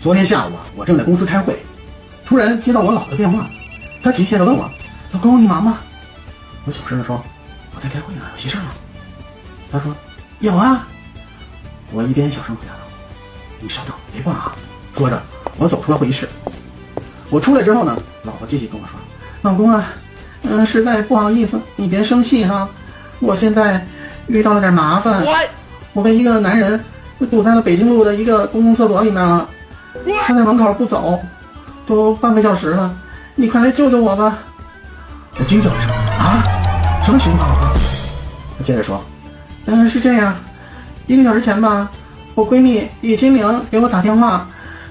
昨天下午啊，我正在公司开会，突然接到我老婆的电话，她急切的问我：“老公，你忙吗？”我小声的说：“我在开会呢，有急事吗？”她说：“有啊。”我一边小声回答道：“你稍等，别挂啊。”说着，我走出了会议室。我出来之后呢，老婆继续跟我说：“老公啊，嗯，实在不好意思，你别生气哈。我现在遇到了点麻烦，我被一个男人堵在了北京路的一个公共厕所里面了。他在门口不走，都半个小时了，你快来救救我吧！”我惊叫一声：“啊，什么情况，老婆？”他接着说：“嗯，是这样，一个小时前吧，我闺蜜李金玲给我打电话，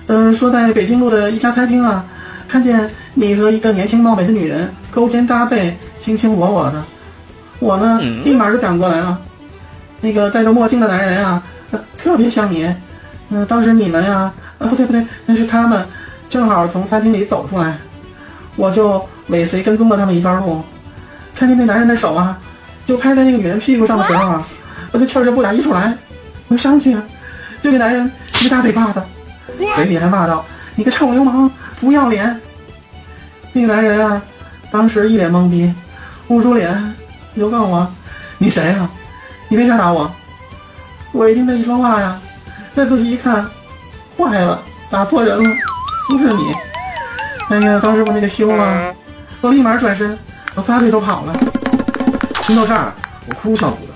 嗯，说在北京路的一家餐厅啊。”看见你和一个年轻貌美的女人勾肩搭背、卿卿我我的，我呢立马就赶过来了。那个戴着墨镜的男人啊，特别像你。嗯，当时你们呀，啊不对不对，那是他们，正好从餐厅里走出来，我就尾随跟踪了他们一段路。看见那男人的手啊，就拍在那个女人屁股上的时候啊，我就气儿就不打一处来，我上去啊，就给男人一个大嘴巴子，嘴里还骂道：“你个臭流氓！”不要脸！那个男人啊，当时一脸懵逼，捂住脸，你就问我：“你谁呀？你为啥打我？”我一听他一说话呀，再仔细一看，坏了，打错人了，不是你！哎呀，当时我那个羞啊，我立马转身，我撒腿就跑了。听到这儿，我哭笑不得。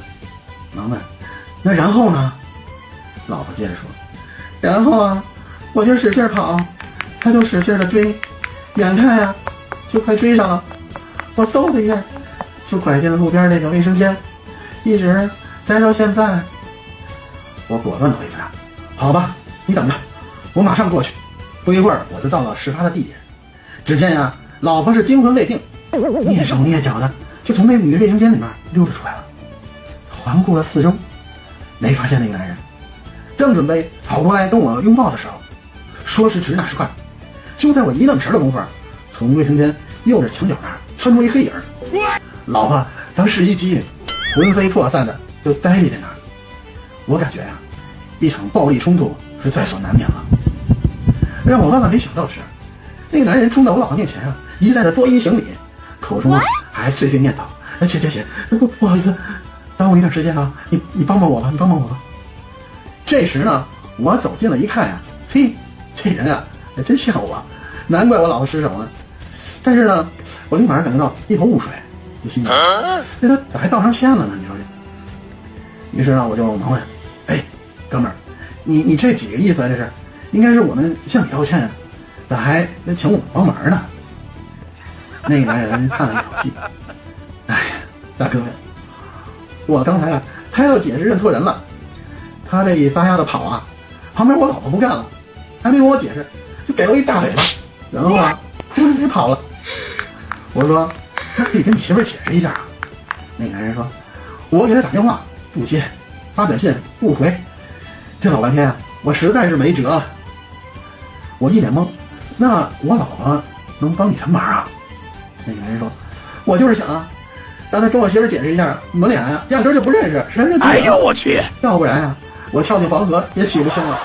忙问：“那然后呢？”老婆接着说：“然后啊，我就使劲跑。”他就使劲的追，眼看呀，就快追上了。我嗖的一下，就拐进了路边那个卫生间，一直待到现在。我果断的回复他：“好吧，你等着，我马上过去。”不一会儿，我就到了事发的地点。只见呀，老婆是惊魂未定，蹑手蹑脚的就从那女卫生间里面溜达出来了。环顾了四周，没发现那个男人。正准备跑过来跟我拥抱的时候，说时迟，那时快。就在我一愣神的功夫，从卫生间右着墙角那儿窜出一黑影，老婆当时一激灵，魂飞魄散的就呆立在那儿。我感觉呀，一场暴力冲突是在所难免了。让我万万没想到的是，那个男人冲到我老婆面前啊，一再的作揖行礼，口中还碎碎念叨：“哎，姐姐姐，不不好意思，耽误一点时间啊，你你帮帮我吧，你帮帮我吧。”这时呢，我走近了一看呀，嘿，这人啊。还真像我，难怪我老婆失手呢。但是呢，我立马感觉到一头雾水，心想：那他咋还道上歉了呢？你说这。于是呢，我就忙问：“哎，哥们儿，你你这几个意思啊？这是，应该是我们向你道歉，咋还请我们帮忙呢？”那个男人叹了一口气：“哎，大哥呀，我刚才啊猜到姐是认错人了。他这一撒丫子跑啊，旁边我老婆不干了，还没跟我解释。”就给了我一大嘴巴，然后啊，扑哧就跑了。我说：“那可以跟你媳妇解释一下啊。”那男人说：“我给他打电话不接，发短信不回，这老半天啊，我实在是没辙。”我一脸懵。那我老婆能帮你什么忙啊？那男人说：“我就是想啊，让他跟我媳妇解释一下，我们俩呀压根就不认识，谁认识。哎呦我去！要不然呀，我跳进黄河也洗不清了。”